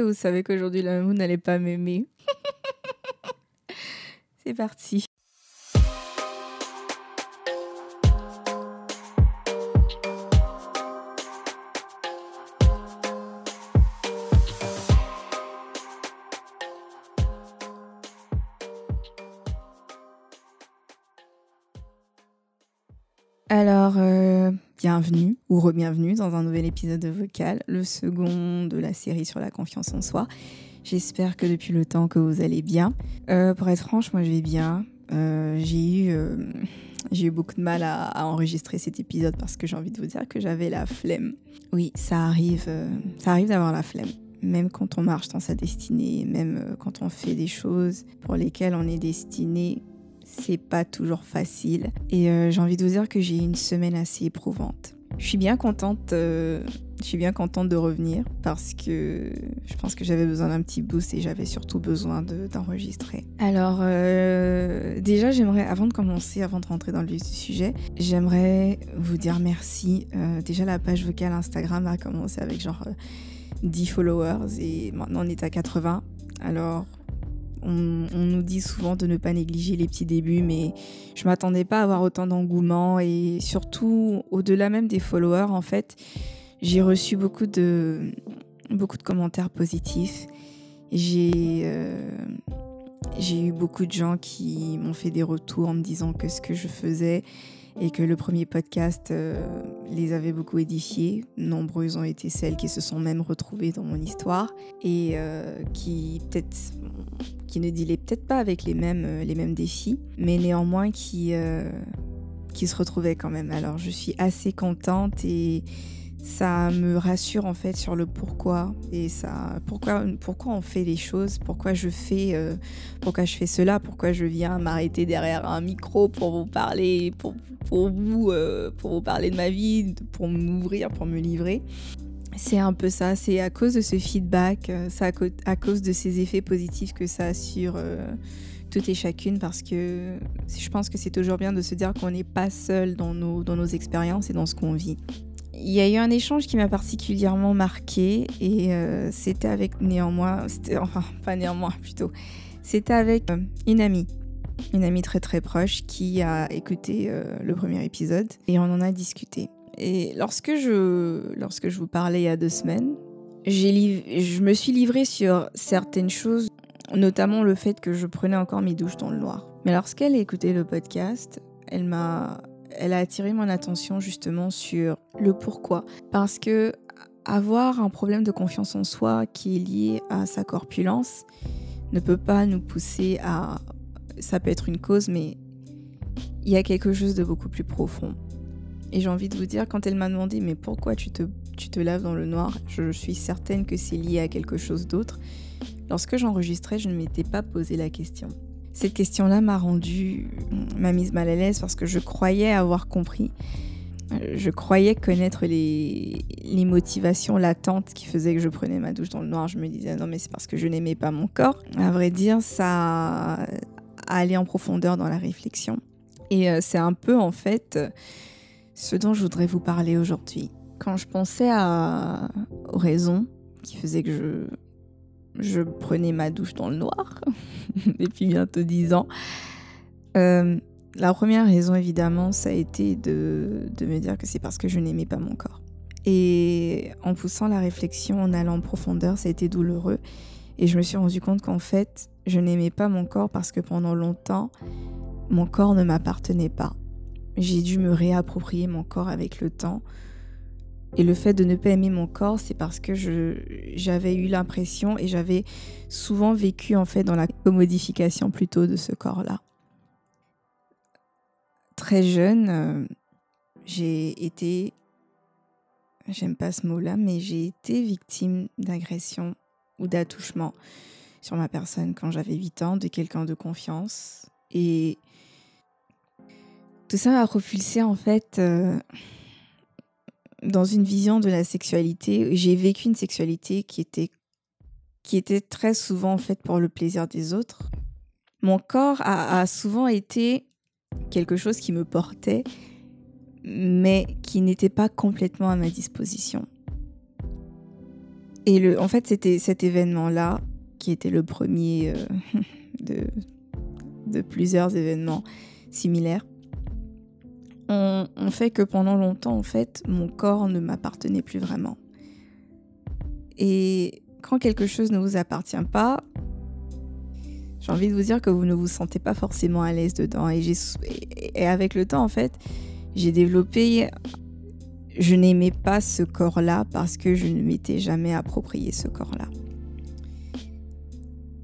vous savez qu'aujourd'hui la vous n'allez pas m'aimer. C'est parti. Ou re-bienvenue dans un nouvel épisode de Vocal, le second de la série sur la confiance en soi. J'espère que depuis le temps que vous allez bien. Euh, pour être franche, moi je vais bien. Euh, j'ai eu, j'ai eu beaucoup de mal à, à, enregistrer cet épisode parce que j'ai envie de vous dire que j'avais la flemme. Oui, ça arrive, ça arrive d'avoir la flemme. Même quand on marche dans sa destinée, même quand on fait des choses pour lesquelles on est destiné c'est pas toujours facile. Et euh, j'ai envie de vous dire que j'ai une semaine assez éprouvante. Je suis bien contente, euh, je suis bien contente de revenir parce que je pense que j'avais besoin d'un petit boost et j'avais surtout besoin d'enregistrer. Alors euh, déjà j'aimerais, avant de commencer, avant de rentrer dans le vif du sujet, j'aimerais vous dire merci. déjà la page vocale Instagram a commencé avec genre 10 followers et maintenant on est à 80. Alors on, nous dit souvent de ne pas négliger les petits débuts, mais je m'attendais pas à avoir autant d'engouement et surtout au-delà même des followers, en fait, j'ai reçu beaucoup de, commentaires positifs. Euh, j'ai eu beaucoup de gens qui m'ont fait des retours en me disant que ce que je faisais et que le premier podcast euh, les avait beaucoup édifiés. Nombreuses ont été celles qui se sont même retrouvées dans mon histoire et euh, qui peut-être qui ne dealaient peut-être pas avec les mêmes, euh, les mêmes défis, mais néanmoins qui, qui se retrouvaient quand même. Alors je suis assez contente et ça me rassure en fait sur le pourquoi. Et ça pourquoi pourquoi on fait les choses pourquoi je fais euh, pourquoi je fais cela pourquoi je viens m'arrêter derrière un micro pour vous parler pour, pour vous euh, pour vous parler de ma vie pour m'ouvrir pour me livrer. C'est un peu ça. C'est à cause de ce feedback euh, c'est à, cause de ces effets positifs que ça assure toutes et chacune parce que je pense que c'est toujours bien de se dire qu'on n'est pas seul dans nos, dans nos expériences et dans ce qu'on vit. Il y a eu un échange qui m'a particulièrement marqué et euh, c'était avec néanmoins, enfin pas néanmoins plutôt, c'était avec euh, une amie, une amie très très proche qui a écouté euh, le premier épisode et on en a discuté. Et lorsque je, lorsque je vous parlais il y a deux semaines, je me suis livrée sur certaines choses, notamment le fait que je prenais encore mes douches dans le noir. Mais lorsqu'elle a écouté le podcast, elle m'a elle a attiré mon attention justement sur le pourquoi. Parce que avoir un problème de confiance en soi qui est lié à sa corpulence ne peut pas nous pousser à... Ça peut être une cause, mais il y a quelque chose de beaucoup plus profond. Et j'ai envie de vous dire, quand elle m'a demandé, mais pourquoi tu te, tu te laves dans le noir Je suis certaine que c'est lié à quelque chose d'autre. Lorsque j'enregistrais, je ne m'étais pas posé la question. Cette question-là m'a rendu, m'a mise mal à l'aise parce que je croyais avoir compris. Euh, je croyais connaître les, motivations latentes qui faisaient que je prenais ma douche dans le noir. Je me disais non mais c'est parce que je n'aimais pas mon corps. À vrai dire, ça allait en profondeur dans la réflexion. Et euh, c'est un peu en fait ce dont je voudrais vous parler aujourd'hui. Quand je pensais à, aux raisons qui faisaient que je je prenais ma douche dans le noir depuis bientôt dix ans. Euh, la première raison, évidemment, ça a été de, de me dire que c'est parce que je n'aimais pas mon corps. Et en poussant la réflexion, en allant en profondeur, ça a été douloureux. Et je me suis rendu compte qu'en fait, je n'aimais pas mon corps parce que pendant longtemps, mon corps ne m'appartenait pas. J'ai dû me réapproprier mon corps avec le temps et le fait de ne pas aimer mon corps, c'est parce que j'avais eu l'impression et j'avais souvent vécu en fait dans la commodification plutôt de ce corps-là. Très jeune, euh, j'ai été, j'aime pas ce mot-là, mais j'ai été victime d'agression ou d'attouchement sur ma personne quand j'avais 8 ans de quelqu'un de confiance. Et tout ça m'a propulsé en fait. Euh, dans une vision de la sexualité, j'ai vécu une sexualité qui était, qui était très souvent faite pour le plaisir des autres. Mon corps a, souvent été quelque chose qui me portait, mais qui n'était pas complètement à ma disposition. Et le, en fait, c'était cet événement-là qui était le premier euh, de plusieurs événements similaires. On, on, fait que pendant longtemps, en fait, mon corps ne m'appartenait plus vraiment. Et quand quelque chose ne vous appartient pas, j'ai envie de vous dire que vous ne vous sentez pas forcément à l'aise dedans. Et avec le temps, en fait, j'ai développé... Je n'aimais pas ce corps-là parce que je ne m'étais jamais approprié ce corps-là.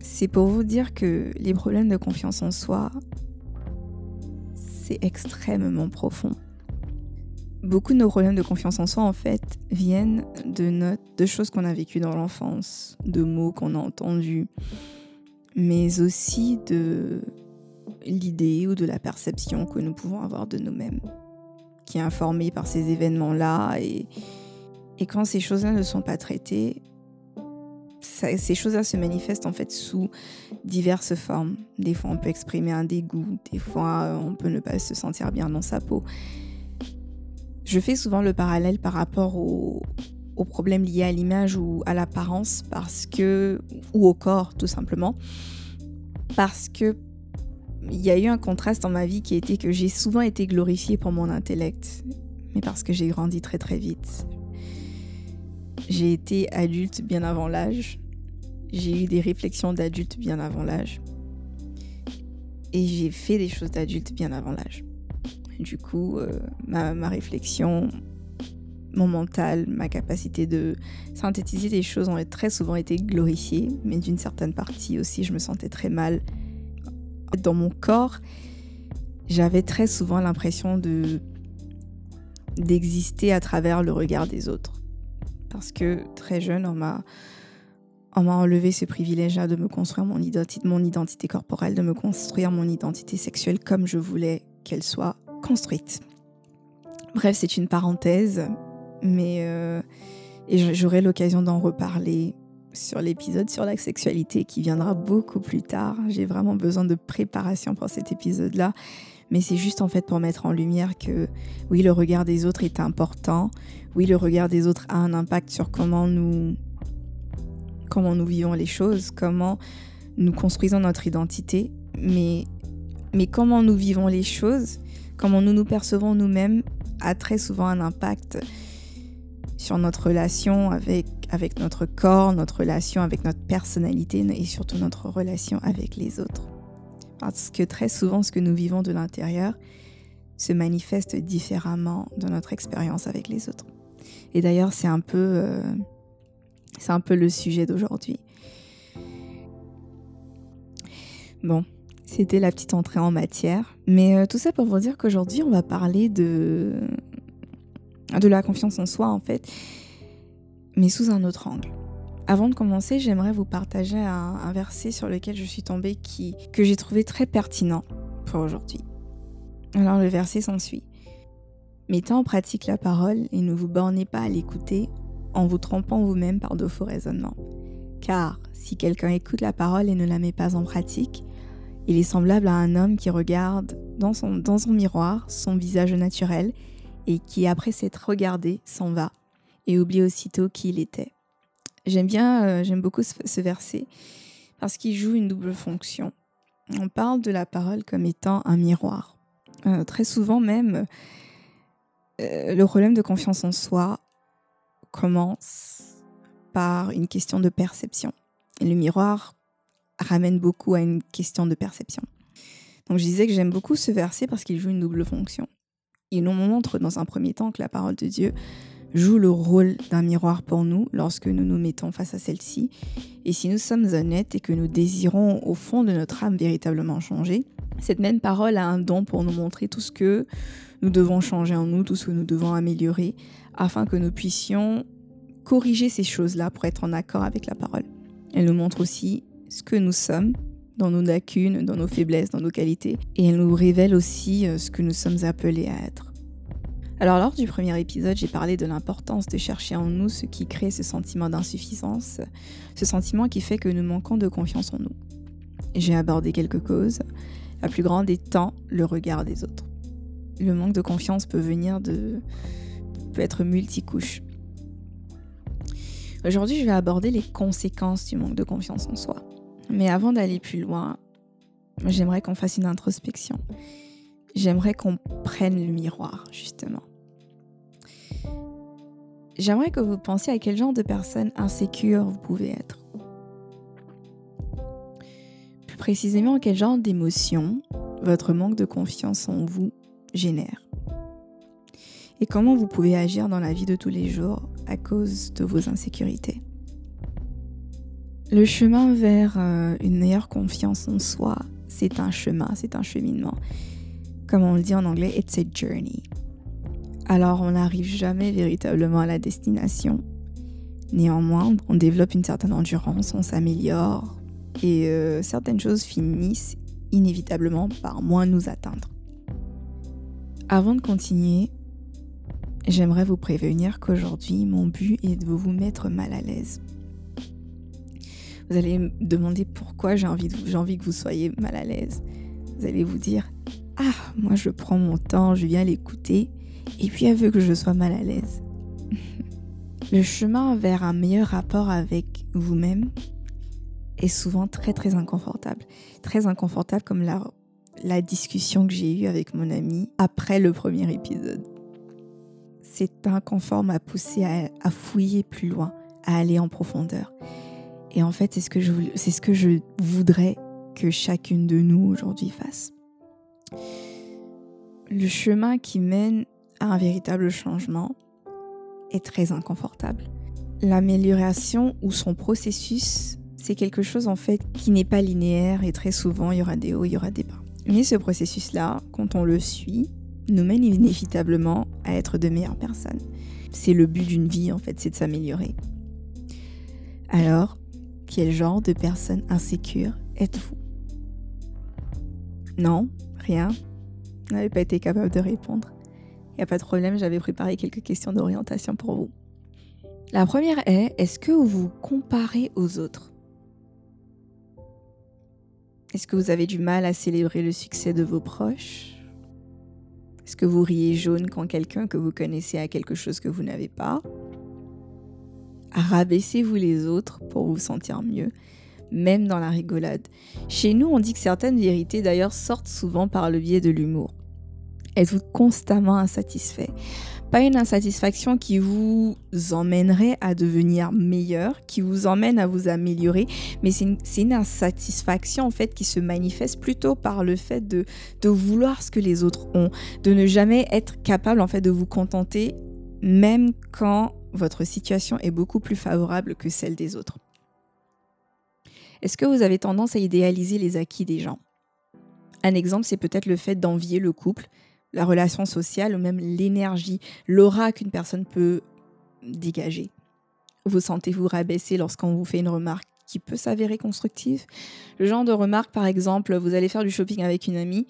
C'est pour vous dire que les problèmes de confiance en soi, c'est extrêmement profond. Beaucoup de nos problèmes de confiance en soi, en fait, viennent de, notre, de choses qu'on a vécues dans l'enfance, de mots qu'on a entendus, mais aussi de l'idée ou de la perception que nous pouvons avoir de nous-mêmes, qui est informée par ces événements-là. Et, et quand ces choses-là ne sont pas traitées, ces choses-là se manifestent en fait sous diverses formes. Des fois, on peut exprimer un dégoût, des fois, on peut ne pas se sentir bien dans sa peau. Je fais souvent le parallèle par rapport aux, aux problèmes liés à l'image ou à l'apparence parce que ou au corps tout simplement parce que il y a eu un contraste dans ma vie qui était que j'ai souvent été glorifiée pour mon intellect mais parce que j'ai grandi très très vite. J'ai été adulte bien avant l'âge. J'ai eu des réflexions d'adulte bien avant l'âge. Et j'ai fait des choses d'adulte bien avant l'âge. Du coup, euh, ma, ma réflexion, mon mental, ma capacité de synthétiser des choses ont très souvent été glorifiées, mais d'une certaine partie aussi, je me sentais très mal. Dans mon corps, j'avais très souvent l'impression de d'exister à travers le regard des autres. Parce que très jeune, on m'a enlevé ce privilège-là de me construire mon identité, mon identité corporelle, de me construire mon identité sexuelle comme je voulais qu'elle soit construite. Bref, c'est une parenthèse, mais euh, et j'aurai l'occasion d'en reparler sur l'épisode sur la sexualité qui viendra beaucoup plus tard. J'ai vraiment besoin de préparation pour cet épisode-là. Mais c'est juste en fait pour mettre en lumière que oui, le regard des autres est important. Oui, le regard des autres a un impact sur comment nous, comment nous vivons les choses, comment nous construisons notre identité. Mais, mais comment nous vivons les choses, comment nous nous percevons nous-mêmes a très souvent un impact sur notre relation avec, avec notre corps, notre relation avec notre personnalité et surtout notre relation avec les autres. Parce que très souvent, ce que nous vivons de l'intérieur se manifeste différemment de notre expérience avec les autres. Et d'ailleurs, c'est un peu, euh, un peu le sujet d'aujourd'hui. Bon, c'était la petite entrée en matière. Mais euh, tout ça pour vous dire qu'aujourd'hui, on va parler de, de la confiance en soi en fait, mais sous un autre angle. Avant de commencer, j'aimerais vous partager un, verset sur lequel je suis tombée qui, que j'ai trouvé très pertinent pour aujourd'hui. Alors le verset s'ensuit. Mettez en pratique la parole et ne vous bornez pas à l'écouter en vous trompant vous-même par de faux raisonnements. Car si quelqu'un écoute la parole et ne la met pas en pratique, il est semblable à un homme qui regarde dans son, miroir son visage naturel et qui, après s'être regardé, s'en va et oublie aussitôt qui il était. J'aime bien, euh, j'aime beaucoup ce, verset parce qu'il joue une double fonction. On parle de la parole comme étant un miroir. Euh, très souvent même, euh, le problème de confiance en soi commence par une question de perception. Et le miroir ramène beaucoup à une question de perception. Donc je disais que j'aime beaucoup ce verset parce qu'il joue une double fonction. Il nous montre dans un premier temps que la parole de Dieu joue le rôle d'un miroir pour nous lorsque nous nous mettons face à celle-ci. Et si nous sommes honnêtes et que nous désirons au fond de notre âme véritablement changer, cette même parole a un don pour nous montrer tout ce que nous devons changer en nous, tout ce que nous devons améliorer, afin que nous puissions corriger ces choses-là pour être en accord avec la parole. Elle nous montre aussi ce que nous sommes dans nos lacunes, dans nos faiblesses, dans nos qualités. Et elle nous révèle aussi euh, ce que nous sommes appelés à être. Alors lors du premier épisode, j'ai parlé de l'importance de chercher en nous ce qui crée ce sentiment d'insuffisance, ce sentiment qui fait que nous manquons de confiance en nous. J'ai abordé quelques causes, la plus grande étant le regard des autres. Le manque de confiance peut venir de peut être multicouche. Aujourd'hui, je vais aborder les conséquences du manque de confiance en soi. Mais avant d'aller plus loin, j'aimerais qu'on fasse une introspection. J'aimerais qu'on prenne le miroir, justement. J'aimerais que vous pensiez à quel genre de personne insécure vous pouvez être. Plus précisément, quel genre d'émotion votre manque de confiance en vous génère. Et comment vous pouvez agir dans la vie de tous les jours à cause de vos insécurités. Le chemin vers euh, une meilleure confiance en soi, c'est un chemin, c'est un cheminement. Comme on le dit en anglais, it's a journey. Alors on n'arrive jamais véritablement à la destination. Néanmoins, on développe une certaine endurance, on s'améliore et euh, certaines choses finissent inévitablement par moins nous atteindre. Avant de continuer, j'aimerais vous prévenir qu'aujourd'hui, mon but est de vous mettre mal à l'aise. Vous allez me demander pourquoi j'ai envie, envie que vous soyez mal à l'aise. Vous allez vous dire Ah, moi je prends mon temps, je viens l'écouter, et puis elle veut que je sois mal à l'aise. Le chemin vers un meilleur rapport avec vous-même est souvent très très inconfortable. Très inconfortable comme la, la discussion que j'ai eue avec mon ami après le premier épisode. C'est inconfort m'a poussé à, à, fouiller plus loin, à aller en profondeur. Et en fait, c'est ce ce que je voudrais que chacune de nous aujourd'hui fasse. Le chemin qui mène un véritable changement est très inconfortable. L'amélioration ou son processus c'est quelque chose en fait qui n'est pas linéaire et très souvent il y aura des hauts, il y aura des bas. Mais ce processus-là, quand on le suit, nous mène inévitablement à être de meilleures personnes. C'est le but d'une vie en fait, c'est de s'améliorer. Alors, quel genre de personne insécure êtes-vous? Non, rien. Vous n'avez pas été capable de répondre. Il n'y a pas de problème, j'avais préparé quelques questions d'orientation pour vous. La première est, est-ce que vous vous comparez aux autres? Est-ce que vous avez du mal à célébrer le succès de vos proches? Est-ce que vous riez jaune quand quelqu'un que vous connaissez a quelque chose que vous n'avez pas? Rabaissez-vous les autres pour vous sentir mieux, même dans la rigolade. Chez nous, on dit que certaines vérités d'ailleurs sortent souvent par le biais de l'humour. Êtes-vous constamment insatisfait? Pas une insatisfaction qui vous emmènerait à devenir meilleur, qui vous emmène à vous améliorer, mais c'est une, insatisfaction en fait qui se manifeste plutôt par le fait de, de vouloir ce que les autres ont, de ne jamais être capable en fait de vous contenter même quand votre situation est beaucoup plus favorable que celle des autres. Est-ce que vous avez tendance à idéaliser les acquis des gens? Un exemple, c'est peut-être le fait d'envier le couple la relation sociale ou même l'énergie, l'aura qu'une personne peut dégager. Vous sentez-vous rabaisser lorsqu'on vous fait une remarque qui peut s'avérer constructive? Le genre de remarque, par exemple, vous allez faire du shopping avec une amie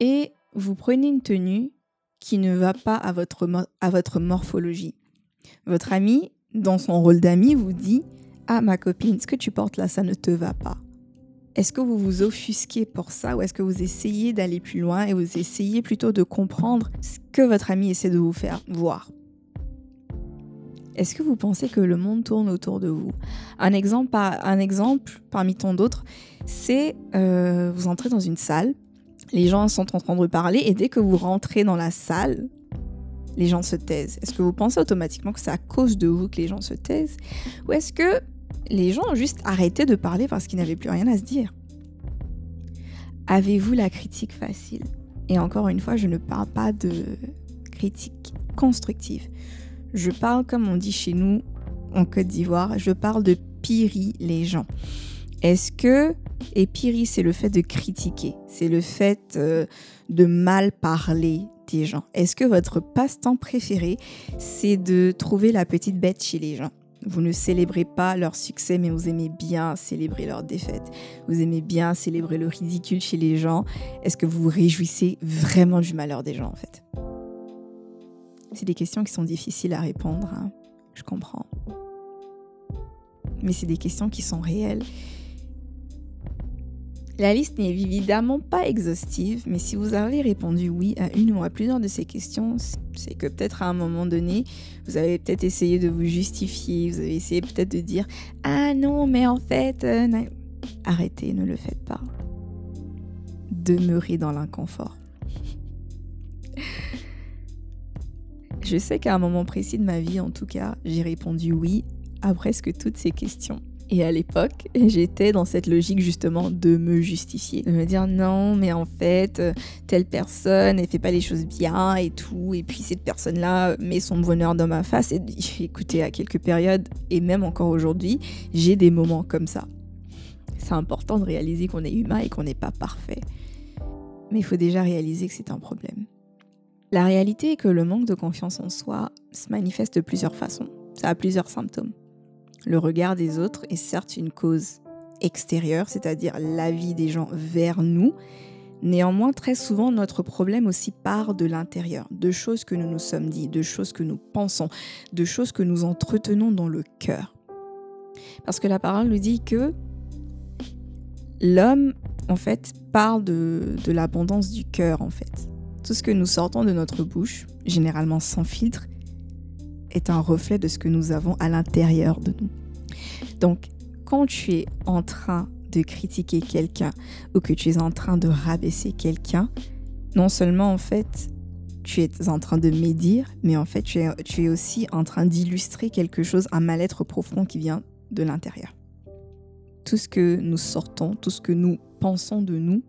et vous prenez une tenue qui ne va pas à votre, à votre morphologie. Votre ami, dans son rôle d'ami, vous dit Ah, ma copine, ce que tu portes là, ça ne te va pas. Est-ce que vous vous offusquez pour ça ou est-ce que vous essayez d'aller plus loin et vous essayez plutôt de comprendre ce que votre ami essaie de vous faire voir? Est-ce que vous pensez que le monde tourne autour de vous? Un exemple, un exemple parmi tant d'autres, c'est euh, vous entrez dans une salle, les gens sont en train de parler et dès que vous rentrez dans la salle, les gens se taisent. Est-ce que vous pensez automatiquement que c'est à cause de vous que les gens se taisent? Ou est-ce que les gens ont juste arrêté de parler parce qu'ils n'avaient plus rien à se dire. Avez-vous la critique facile? Et encore une fois, je ne parle pas de critique constructive. Je parle, comme on dit chez nous en Côte d'Ivoire, je parle de piri les gens. Est-ce que, et piri, c'est le fait de critiquer, c'est le fait euh, de mal parler des gens. Est-ce que votre passe-temps préféré, c'est de trouver la petite bête chez les gens? Vous ne célébrez pas leur succès, mais vous aimez bien célébrer leur défaite. Vous aimez bien célébrer le ridicule chez les gens. Est-ce que vous vous réjouissez vraiment du malheur des gens, en fait? C'est des questions qui sont difficiles à répondre, hein. je comprends. Mais c'est des questions qui sont réelles. La liste n'est évidemment pas exhaustive, mais si vous avez répondu oui à une ou à plusieurs de ces questions, c'est que peut-être à un moment donné, vous avez peut-être essayé de vous justifier, vous avez essayé peut-être de dire Ah non, mais en fait, euh, arrêtez, ne le faites pas. Demeurez dans l'inconfort. Je sais qu'à un moment précis de ma vie, en tout cas, j'ai répondu oui à presque toutes ces questions. Et à l'époque, j'étais dans cette logique justement de me justifier, de me dire non, mais en fait, euh, telle personne, elle fait pas les choses bien et tout, et puis cette personne-là met son bonheur dans ma face. Et écoutez, à quelques périodes, et même encore aujourd'hui, j'ai des moments comme ça. C'est important de réaliser qu'on est humain et qu'on n'est pas parfait. Mais il faut déjà réaliser que c'est un problème. La réalité est que le manque de confiance en soi se manifeste de plusieurs façons. Ça a plusieurs symptômes. Le regard des autres est certes une cause extérieure, c'est-à-dire l'avis des gens vers nous. Néanmoins, très souvent, notre problème aussi part de l'intérieur, de choses que nous nous sommes dit, de choses que nous pensons, de choses que nous entretenons dans le cœur. Parce que la parole nous dit que l'homme, en fait, parle de, de l'abondance du cœur, en fait. Tout ce que nous sortons de notre bouche, généralement sans filtre, est un reflet de ce que nous avons à l'intérieur de nous. Donc, quand tu es en train de critiquer quelqu'un ou que tu es en train de rabaisser quelqu'un, non seulement en fait tu es en train de médire, mais en fait tu es, tu es aussi en train d'illustrer quelque chose, un mal-être profond qui vient de l'intérieur. Tout ce que nous sortons, tout ce que nous pensons de nous,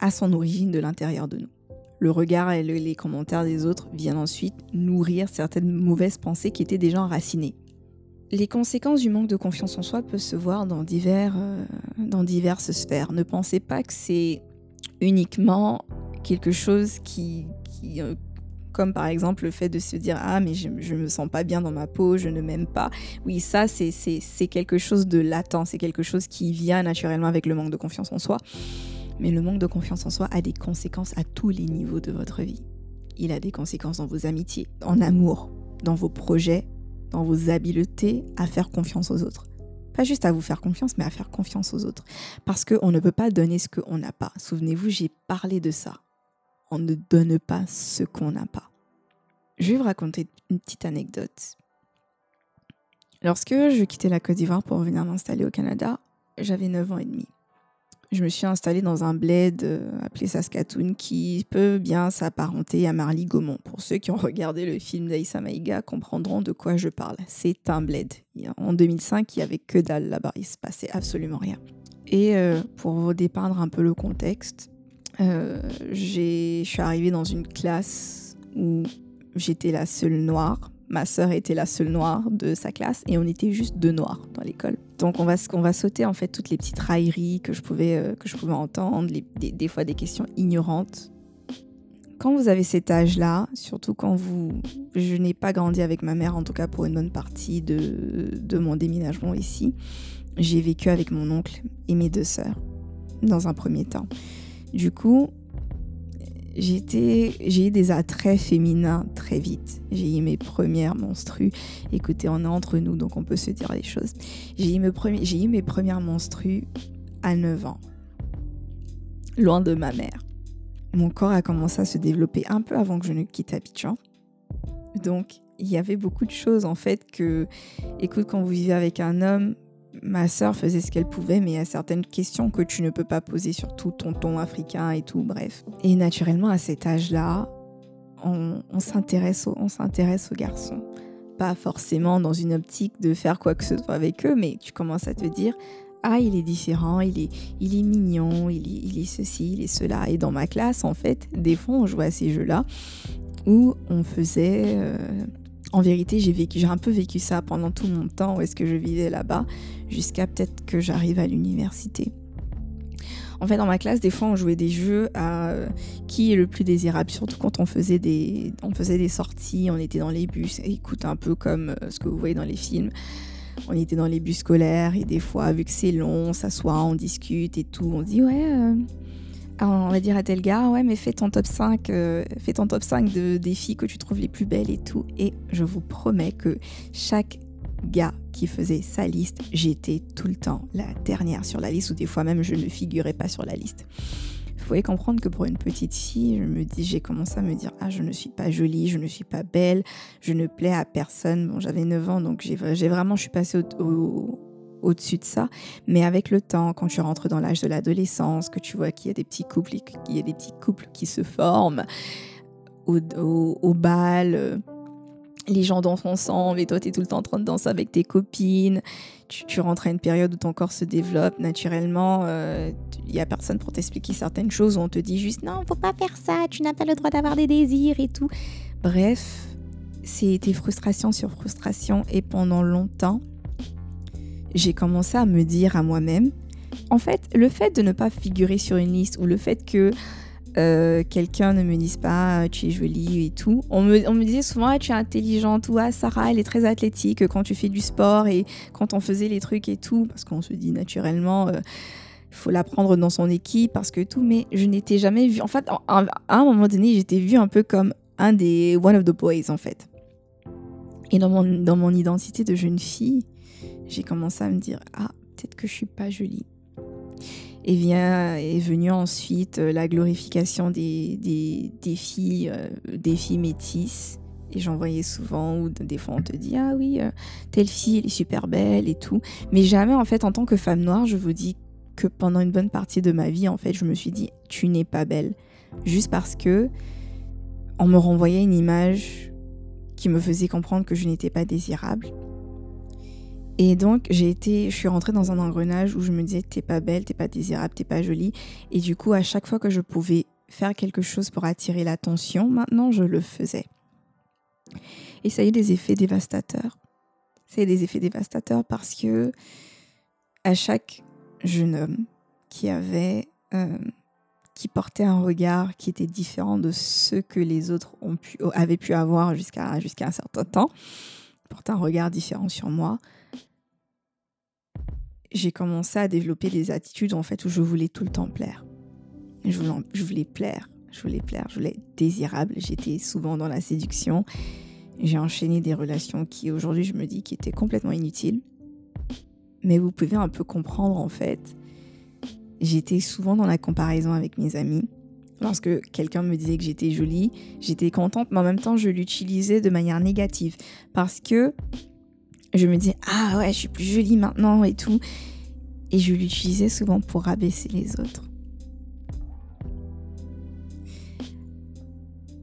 a son origine de l'intérieur de nous le regard et les commentaires des autres viennent ensuite nourrir certaines mauvaises pensées qui étaient déjà enracinées. Les conséquences du manque de confiance en soi peuvent se voir dans, divers, euh, dans diverses sphères. Ne pensez pas que c'est uniquement quelque chose qui, euh, comme par exemple le fait de se dire ah mais je, ne me sens pas bien dans ma peau, je ne m'aime pas. Oui, ça c'est quelque chose de latent, c'est quelque chose qui vient naturellement avec le manque de confiance en soi. Mais le manque de confiance en soi a des conséquences à tous les niveaux de votre vie. Il a des conséquences dans vos amitiés, en amour, dans vos projets, dans vos habiletés à faire confiance aux autres. Pas juste à vous faire confiance, mais à faire confiance aux autres. Parce qu'on ne peut pas donner ce qu'on n'a pas. Souvenez-vous, j'ai parlé de ça. On ne donne pas ce qu'on n'a pas. Je vais vous raconter une petite anecdote. Lorsque je quittais la Côte d'Ivoire pour venir m'installer au Canada, j'avais 9 ans et demi je me suis installée dans un bled euh, appelé Saskatoon qui peut bien s'apparenter à Marly-Gaumont. Pour ceux qui ont regardé le film d'Aïssa Maïga comprendront de quoi je parle. C'est un bled. En 2005, il n'y avait que dalle là-bas. Il se passait absolument rien. Et euh, pour vous dépeindre un peu le contexte, euh, je suis arrivée dans une classe où j'étais la seule noire Ma sœur était la seule noire de sa classe et on était juste deux noirs dans l'école. Donc on va, va sauter en fait toutes les petites railleries que je pouvais, euh, que je pouvais entendre, des, fois des questions ignorantes. Quand vous avez cet âge-là, surtout quand vous... Je n'ai pas grandi avec ma mère, en tout cas pour une bonne partie de, de mon déménagement ici. J'ai vécu avec mon oncle et mes deux sœurs, dans un premier temps. Du coup, j'ai eu des attraits féminins très vite. J'ai eu mes premières menstrues. Écoutez, on est entre nous, donc on peut se dire les choses. J'ai eu, mes premières menstrues à 9 ans, loin de ma mère. Mon corps a commencé à se développer un peu avant que je ne quitte Abidjan. Donc, il y avait beaucoup de choses en fait que, écoute, quand vous vivez avec un homme, ma sœur faisait ce qu'elle pouvait, mais il y a certaines questions que tu ne peux pas poser, surtout ton ton africain et tout, bref. Et naturellement, à cet âge-là, on, s'intéresse aux, garçons. Pas forcément dans une optique de faire quoi que ce soit avec eux, mais tu commences à te dire ah, il est différent, il est, il est mignon, il est, il est ceci, il est cela. Et dans ma classe, en fait, des fois, on jouait à ces jeux-là où on faisait euh, en vérité, j'ai un peu vécu ça pendant tout mon temps où est-ce que je vivais là-bas, jusqu'à peut-être que j'arrive à l'université. En fait, dans ma classe, des fois, on jouait des jeux à euh, qui est le plus désirable, surtout quand on faisait des, on faisait des sorties, on était dans les bus. écoute, un peu comme euh, ce que vous voyez dans les films. On était dans les bus scolaires et des fois, vu que c'est long, on s'assoit, on discute et tout. On dit, ouais, euh, on va dire à tel gars, ouais, mais fais ton top 5, euh, fais ton top 5 de, des filles que tu trouves les plus belles et tout. Et je vous promets que chaque gars qui faisait sa liste, j'étais tout le temps la dernière sur la liste, ou des fois même je ne figurais pas sur la liste. Vous pouvez comprendre que pour une petite fille, je me dis, j'ai commencé à me dire, ah, je ne suis pas jolie, je ne suis pas belle, je ne plais à personne. Bon, j'avais 9 ans, donc j'ai vraiment, je suis passée au, au-dessus de ça. Mais avec le temps, quand tu rentres dans l'âge de l'adolescence, que tu vois qu'il y a des petits couples, qu'il y a des petits couples qui se forment au, bal, euh, les gens dansent ensemble et toi, tu es tout le temps en train de danser avec tes copines. Tu, rentres à une période où ton corps se développe naturellement. Il euh, n'y a personne pour t'expliquer certaines choses où on te dit juste non, faut pas faire ça, tu n'as pas le droit d'avoir des désirs et tout. Bref, c'était frustration sur frustration et pendant longtemps, j'ai commencé à me dire à moi-même, en fait, le fait de ne pas figurer sur une liste ou le fait que euh, quelqu'un ne me dise pas ah, tu es jolie et tout. On me, disait souvent ah, tu es intelligente ou ah, Sarah elle est très athlétique quand tu fais du sport et quand on faisait les trucs et tout parce qu'on se dit naturellement il euh, faut la prendre dans son équipe parce que tout mais je n'étais jamais vue en fait à un moment donné j'étais vue un peu comme un des one of the boys en fait. Et dans mon identité de jeune fille, j'ai commencé à me dire ah peut-être que je suis pas jolie et vient, est venue ensuite euh, la glorification des, des, filles, euh, des filles métisses. Et j'en voyais souvent où des fois on te dit ah oui euh, telle fille elle est super belle et tout mais jamais en fait en tant que femme noire je vous dis que pendant une bonne partie de ma vie en fait je me suis dit tu n'es pas belle juste parce que on me renvoyait une image qui me faisait comprendre que je n'étais pas désirable et donc, j'ai été, je suis rentrée dans un engrenage où je me disais, t'es pas belle, t'es pas désirable, t'es pas jolie. Et du coup, à chaque fois que je pouvais faire quelque chose pour attirer l'attention, maintenant, je le faisais. Et ça a eu des effets dévastateurs. Ça a eu des effets dévastateurs parce que à chaque jeune homme qui avait, euh, qui portait un regard qui était différent de ce que les autres avaient pu avoir jusqu'à jusqu'à un certain temps, portait un regard différent sur moi, j'ai commencé à développer des attitudes en fait où je voulais tout le temps plaire. Je voulais, plaire, je voulais plaire, je voulais être désirable. J'étais souvent dans la séduction. J'ai enchaîné des relations qui aujourd'hui je me dis qui étaient complètement inutiles. Mais vous pouvez un peu comprendre en fait. J'étais souvent dans la comparaison avec mes amis. Lorsque quelqu'un me disait que j'étais jolie, j'étais contente, mais en même temps je l'utilisais de manière négative parce que je me dis ah ouais, je suis plus jolie maintenant et tout. Et je l'utilisais souvent pour rabaisser les autres.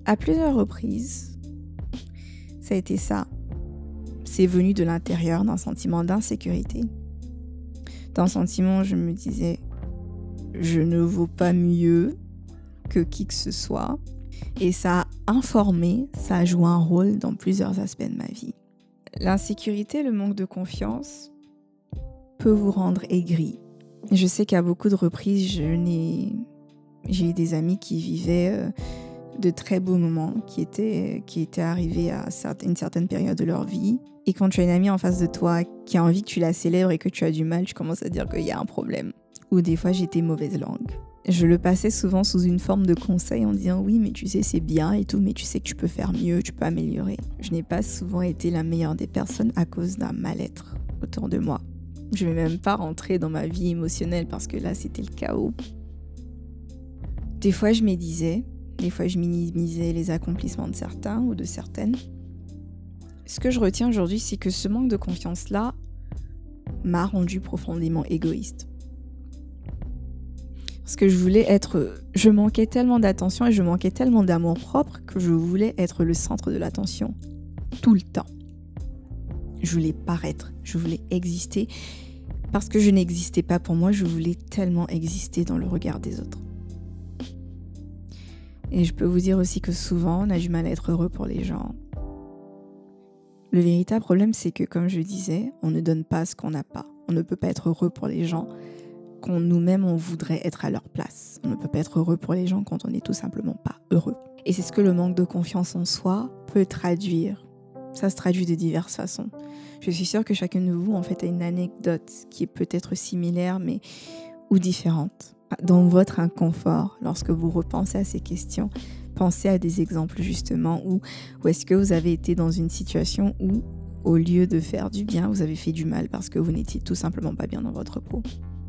À plusieurs reprises, ça a été ça. C'est venu de l'intérieur d'un sentiment d'insécurité. D'un sentiment je me disais, je ne vaux pas mieux que qui que ce soit. Et ça a informé, ça a joué un rôle dans plusieurs aspects de ma vie. L'insécurité, le manque de confiance peut vous rendre aigri. Je sais qu'à beaucoup de reprises, j'ai eu des amis qui vivaient euh, de très beaux moments, qui étaient, qui étaient arrivés à une certaine période de leur vie. Et quand tu as une amie en face de toi qui a envie que tu la célèbres et que tu as du mal, tu commences à dire qu'il y a un problème. Ou des fois, j'étais mauvaise langue je le passais souvent sous une forme de conseil en disant oui mais tu sais c'est bien et tout mais tu sais que tu peux faire mieux, tu peux améliorer. Je n'ai pas souvent été la meilleure des personnes à cause d'un mal-être autour de moi. Je ne vais même pas rentrer dans ma vie émotionnelle parce que là c'était le chaos. Des fois je médisais, des fois je minimisais les accomplissements de certains ou de certaines. Ce que je retiens aujourd'hui c'est que ce manque de confiance là m'a rendu profondément égoïste. Parce que je voulais être. Je manquais tellement d'attention et je manquais tellement d'amour propre que je voulais être le centre de l'attention. Tout le temps. Je voulais paraître, je voulais exister. Parce que je n'existais pas pour moi, je voulais tellement exister dans le regard des autres. Et je peux vous dire aussi que souvent, on a du mal à être heureux pour les gens. Le véritable problème, c'est que, comme je disais, on ne donne pas ce qu'on n'a pas. On ne peut pas être heureux pour les gens nous-mêmes on voudrait être à leur place. On ne peut pas être heureux pour les gens quand on n'est tout simplement pas heureux. Et c'est ce que le manque de confiance en soi peut traduire. Ça se traduit de diverses façons. Je suis sûre que chacun de vous en fait a une anecdote qui est peut-être similaire mais ou différente. Dans votre inconfort, lorsque vous repensez à ces questions, pensez à des exemples justement où, où est-ce que vous avez été dans une situation où au lieu de faire du bien, vous avez fait du mal parce que vous n'étiez tout simplement pas bien dans votre peau.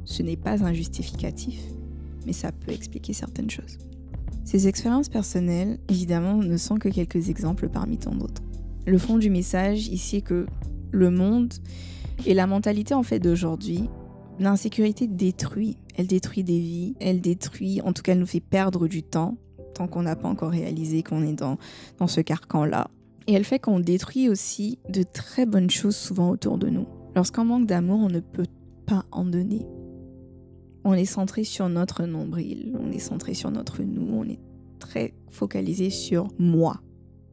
Ce n'est pas un justificatif, mais ça peut expliquer certaines choses. Ces expériences personnelles, évidemment, ne sont que quelques exemples parmi tant d'autres. Le fond du message ici est que le monde et la mentalité en fait d'aujourd'hui, l'insécurité détruit. Elle détruit des vies, elle détruit, en tout cas elle nous fait perdre du temps, tant qu'on n'a pas encore réalisé qu'on est dans, dans ce carcan-là. Et elle fait qu'on détruit aussi de très bonnes choses souvent autour de nous. Lorsqu'on manque d'amour, on ne peut pas en donner. On est centré sur notre nombril, on est centré sur notre nous, on est très focalisé sur moi.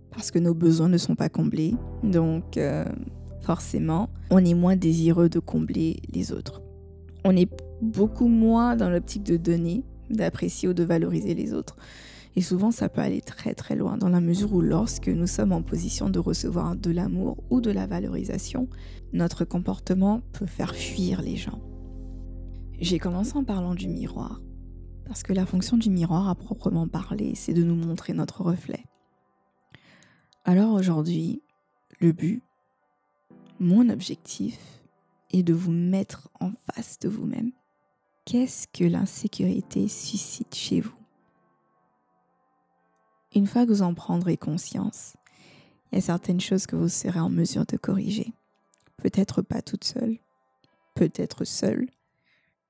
Parce que nos besoins ne sont pas comblés. Donc, euh, forcément, on est moins désireux de combler les autres. On est beaucoup moins dans l'optique de donner, d'apprécier ou de valoriser les autres. Et souvent, ça peut aller très très loin, dans la mesure où lorsque nous sommes en position de recevoir de l'amour ou de la valorisation, notre comportement peut faire fuir les gens. J'ai commencé en parlant du miroir, parce que la fonction du miroir, à proprement parler, c'est de nous montrer notre reflet. Alors aujourd'hui, le but, mon objectif, est de vous mettre en face de vous-même. Qu'est-ce que l'insécurité suscite chez vous? Une fois que vous en prendrez conscience, il y a certaines choses que vous serez en mesure de corriger. Peut-être pas toute seule, peut-être seule,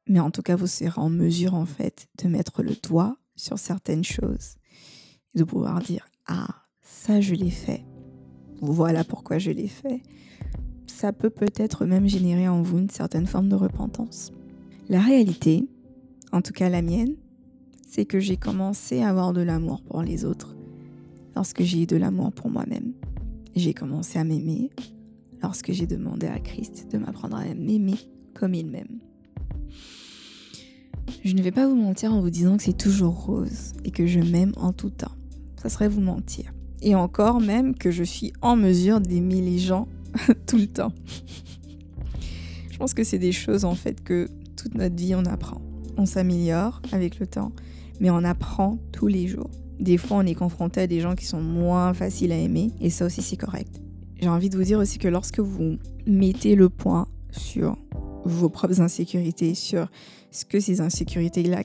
mais en tout cas, vous serez en mesure en fait de mettre le doigt sur certaines choses et de pouvoir dire Ah, ça je l'ai fait. Voilà pourquoi je l'ai fait. Ça peut peut-être même générer en vous une certaine forme de repentance. La réalité, en tout cas la mienne, c'est que j'ai commencé à avoir de l'amour pour les autres lorsque j'ai eu de l'amour pour moi-même. J'ai commencé à m'aimer lorsque j'ai demandé à Christ de m'apprendre à m'aimer comme il m'aime. Je ne vais pas vous mentir en vous disant que c'est toujours rose et que je m'aime en tout temps. Ça serait vous mentir. Et encore même que je suis en mesure d'aimer les gens tout le temps. je pense que c'est des choses en fait que toute notre vie on apprend. On s'améliore avec le temps mais on apprend tous les jours. Des fois, on est confronté à des gens qui sont moins faciles à aimer, et ça aussi, c'est correct. J'ai envie de vous dire aussi que lorsque vous mettez le point sur vos propres insécurités, sur ce que ces insécurités-là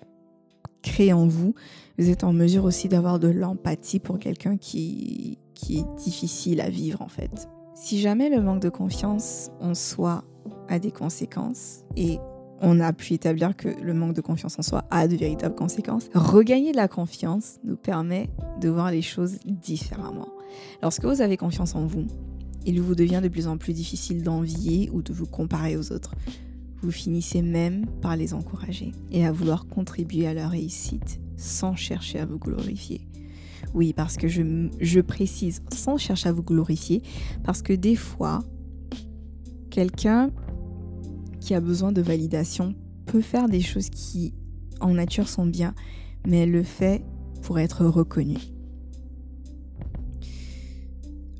créent en vous, vous êtes en mesure aussi d'avoir de l'empathie pour quelqu'un qui, qui est difficile à vivre en fait. Si jamais le manque de confiance en soi a des conséquences, et on a pu établir que le manque de confiance en soi a de véritables conséquences. Regagner de la confiance nous permet de voir les choses différemment. Lorsque vous avez confiance en vous, il vous devient de plus en plus difficile d'envier ou de vous comparer aux autres. Vous finissez même par les encourager et à vouloir contribuer à leur réussite sans chercher à vous glorifier. Oui, parce que je, précise sans chercher à vous glorifier, parce que des fois, quelqu'un qui a besoin de validation peut faire des choses qui, en nature, sont bien, mais le fait pour être reconnue.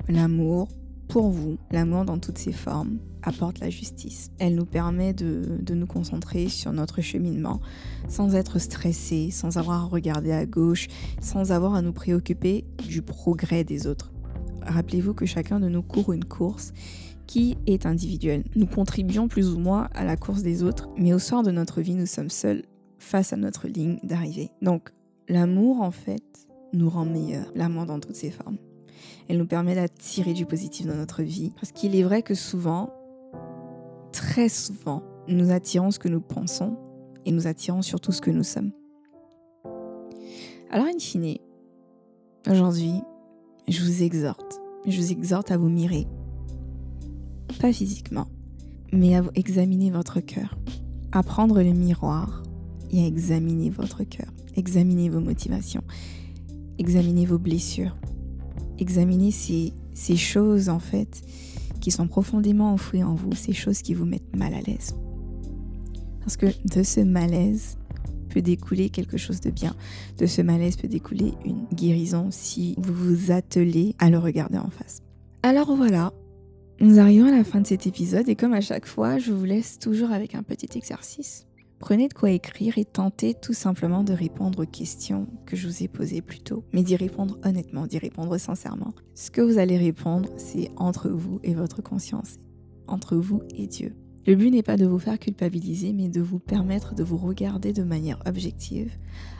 L'amour, pour vous, l'amour dans toutes ses formes, apporte la justice. Elle nous permet de, de, nous concentrer sur notre cheminement sans être stressé, sans avoir à regarder à gauche, sans avoir à nous préoccuper du progrès des autres. Rappelez-vous que chacun de nous court une course qui est individuel. Nous contribuons plus ou moins à la course des autres, mais au soir de notre vie, nous sommes seuls face à notre ligne d'arrivée. Donc, l'amour, en fait, nous rend meilleurs, l'amour dans toutes ses formes. Elle nous permet d'attirer du positif dans notre vie, parce qu'il est vrai que souvent, très souvent, nous attirons ce que nous pensons et nous attirons surtout ce que nous sommes. Alors, in fine, aujourd'hui, je vous exhorte, je vous exhorte à vous mirer, pas physiquement, mais à examiner votre cœur, à prendre le miroir et à examiner votre cœur, examiner vos motivations, examiner vos blessures, examiner ces, ces choses en fait qui sont profondément enfouies en vous, ces choses qui vous mettent mal à l'aise. Parce que de ce malaise peut découler quelque chose de bien. De ce malaise peut découler une guérison si vous vous attelez à le regarder en face. Alors voilà, nous arrivons à la fin de cet épisode et comme à chaque fois, je vous laisse toujours avec un petit exercice. Prenez de quoi écrire et tentez tout simplement de répondre aux questions que je vous ai posées plus tôt. Mais d'y répondre honnêtement, d'y répondre sincèrement. Ce que vous allez répondre, c'est entre vous et votre conscience, entre vous et Dieu. Le but n'est pas de vous faire culpabiliser, mais de vous permettre de vous regarder de manière objective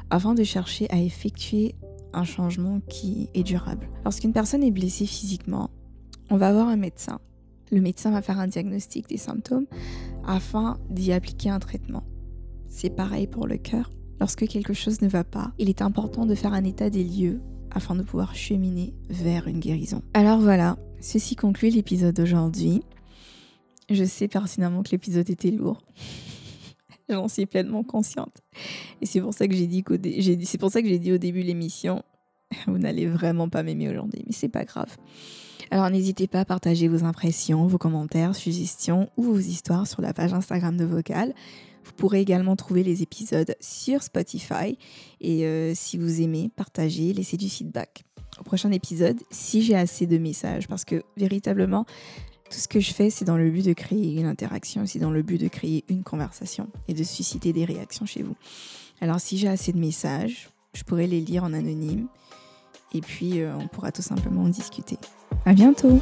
afin de chercher à effectuer un changement qui est durable. Lorsqu'une personne est blessée physiquement, on va voir un médecin. Le médecin va faire un diagnostic des symptômes afin d'y appliquer un traitement. C'est pareil pour le cœur. Lorsque quelque chose ne va pas, il est important de faire un état des lieux afin de pouvoir cheminer vers une guérison. Alors voilà, ceci conclut l'épisode d'aujourd'hui. Je sais pertinemment que l'épisode était lourd. J'en suis pleinement consciente. Et c'est pour ça que j'ai dit au début l'émission, vous n'allez vraiment pas m'aimer aujourd'hui, mais c'est pas grave. Alors n'hésitez pas à partager vos impressions, vos commentaires, suggestions ou vos histoires sur la page Instagram de Vocal. Vous pourrez également trouver les épisodes sur Spotify. Et euh, si vous aimez, partagez, laissez du feedback. Au prochain épisode, si j'ai assez de messages, parce que véritablement, tout ce que je fais, c'est dans le but de créer une interaction, c'est dans le but de créer une conversation et de susciter des réactions chez vous. Alors si j'ai assez de messages, je pourrais les lire en anonyme et puis euh, on pourra tout simplement en discuter. À bientôt!